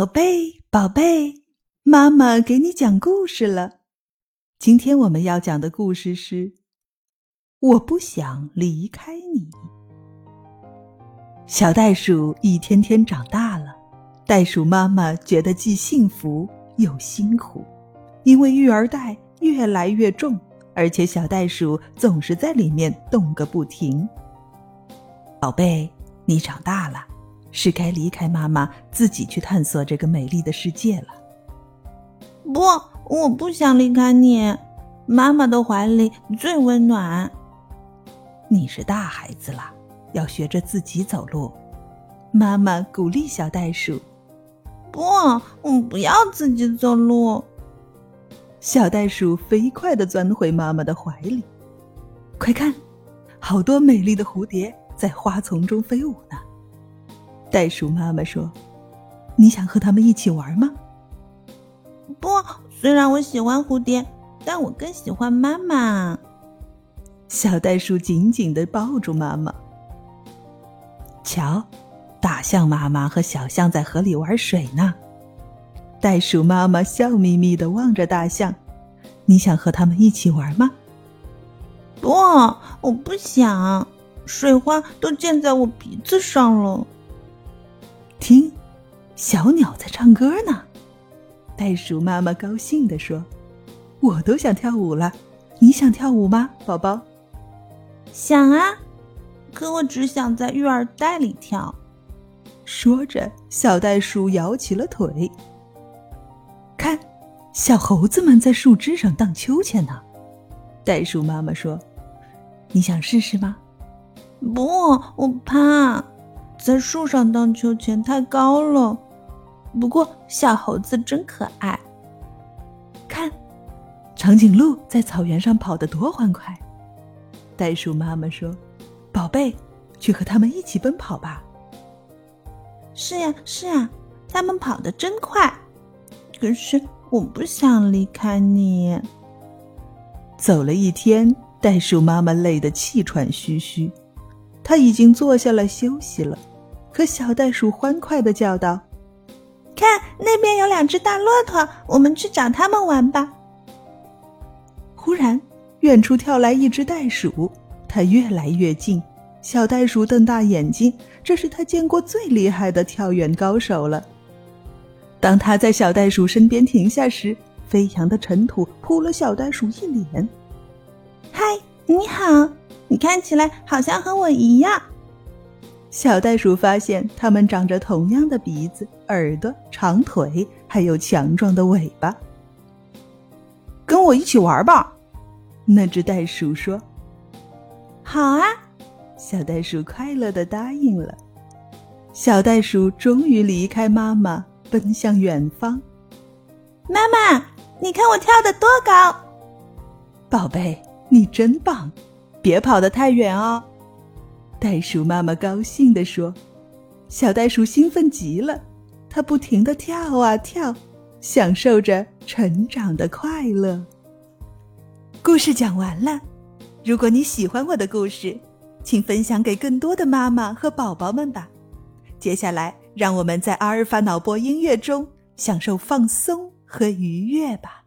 宝贝，宝贝，妈妈给你讲故事了。今天我们要讲的故事是《我不想离开你》。小袋鼠一天天长大了，袋鼠妈妈觉得既幸福又辛苦，因为育儿袋越来越重，而且小袋鼠总是在里面动个不停。宝贝，你长大了。是该离开妈妈，自己去探索这个美丽的世界了。不，我不想离开你，妈妈的怀里最温暖。你是大孩子了，要学着自己走路。妈妈鼓励小袋鼠。不，我不要自己走路。小袋鼠飞快地钻回妈妈的怀里。快看，好多美丽的蝴蝶在花丛中飞舞呢。袋鼠妈妈说：“你想和他们一起玩吗？”“不，虽然我喜欢蝴蝶，但我更喜欢妈妈。”小袋鼠紧紧的抱住妈妈。瞧，大象妈妈和小象在河里玩水呢。袋鼠妈妈笑眯眯的望着大象：“你想和他们一起玩吗？”“不，我不想，水花都溅在我鼻子上了。”听，小鸟在唱歌呢。袋鼠妈妈高兴地说：“我都想跳舞了，你想跳舞吗，宝宝？”“想啊，可我只想在育儿袋里跳。”说着，小袋鼠摇起了腿。看，小猴子们在树枝上荡秋千呢。袋鼠妈妈说：“你想试试吗？”“不，我怕。”在树上荡秋千太高了，不过小猴子真可爱。看，长颈鹿在草原上跑得多欢快。袋鼠妈妈说：“宝贝，去和他们一起奔跑吧。”是呀，是呀，他们跑得真快。可是我不想离开你。走了一天，袋鼠妈妈累得气喘吁吁，她已经坐下来休息了。可小袋鼠欢快的叫道：“看，那边有两只大骆驼，我们去找他们玩吧。”忽然，远处跳来一只袋鼠，它越来越近。小袋鼠瞪大眼睛，这是它见过最厉害的跳远高手了。当它在小袋鼠身边停下时，飞扬的尘土扑了小袋鼠一脸。“嗨，你好，你看起来好像和我一样。”小袋鼠发现，它们长着同样的鼻子、耳朵、长腿，还有强壮的尾巴。跟我一起玩吧，那只袋鼠说。好啊，小袋鼠快乐的答应了。小袋鼠终于离开妈妈，奔向远方。妈妈，你看我跳得多高！宝贝，你真棒，别跑得太远哦。袋鼠妈妈高兴地说：“小袋鼠兴奋极了，它不停地跳啊跳，享受着成长的快乐。”故事讲完了，如果你喜欢我的故事，请分享给更多的妈妈和宝宝们吧。接下来，让我们在阿尔法脑波音乐中享受放松和愉悦吧。